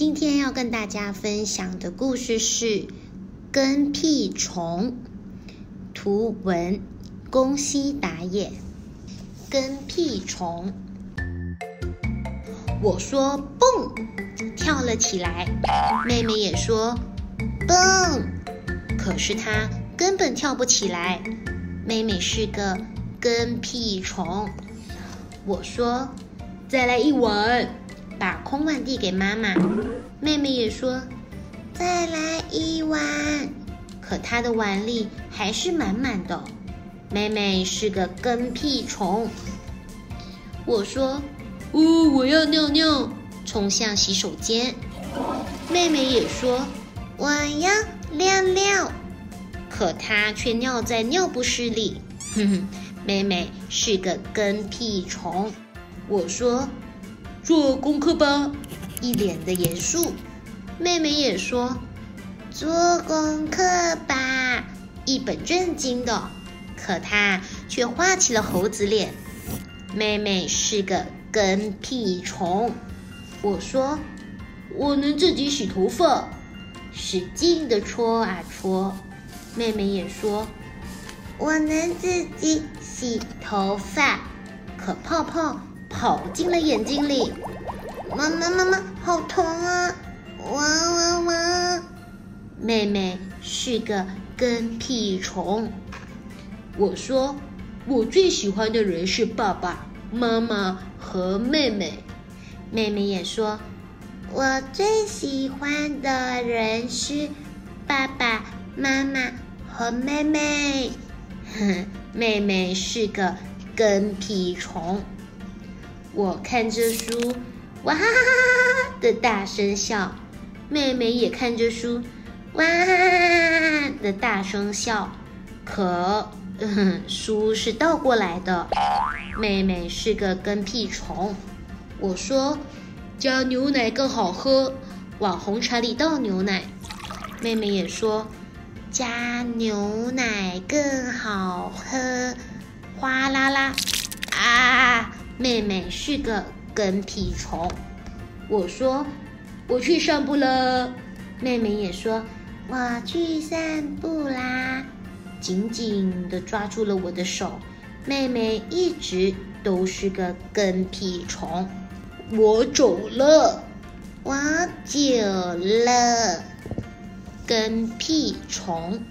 今天要跟大家分享的故事是跟屁虫。图文：宫西达也。跟屁虫，我说蹦，跳了起来。妹妹也说蹦，可是她根本跳不起来。妹妹是个跟屁虫。我说再来一碗。把空碗递给妈妈，妹妹也说：“再来一碗。”可她的碗里还是满满的。妹妹是个跟屁虫。我说：“呜，我要尿尿。”冲向洗手间。妹妹也说：“我要尿尿。”可她却尿在尿不湿里。哼哼，妹妹是个跟屁虫。我说。做功课吧，一脸的严肃。妹妹也说：“做功课吧，一本正经的。”可她却画起了猴子脸。妹妹是个跟屁虫。我说：“我能自己洗头发。”使劲的搓啊搓。妹妹也说：“我能自己洗头发。”可泡泡。跑进了眼睛里，妈妈妈妈，好疼啊！哇哇哇！妹妹是个跟屁虫。我说，我最喜欢的人是爸爸妈妈和妹妹。妹妹也说，我最喜欢的人是爸爸妈妈和妹妹。哼，妹妹是个跟屁虫。我看着书，哇哈哈哈哈的大声笑。妹妹也看着书，哇的大声笑。可书是倒过来的。妹妹是个跟屁虫。我说加牛奶更好喝，往红茶里倒牛奶。妹妹也说加牛奶更好喝，哗啦啦！妹妹是个跟屁虫，我说我去散步了。妹妹也说我去散步啦，紧紧的抓住了我的手。妹妹一直都是个跟屁虫，我走了，我走了，跟屁虫。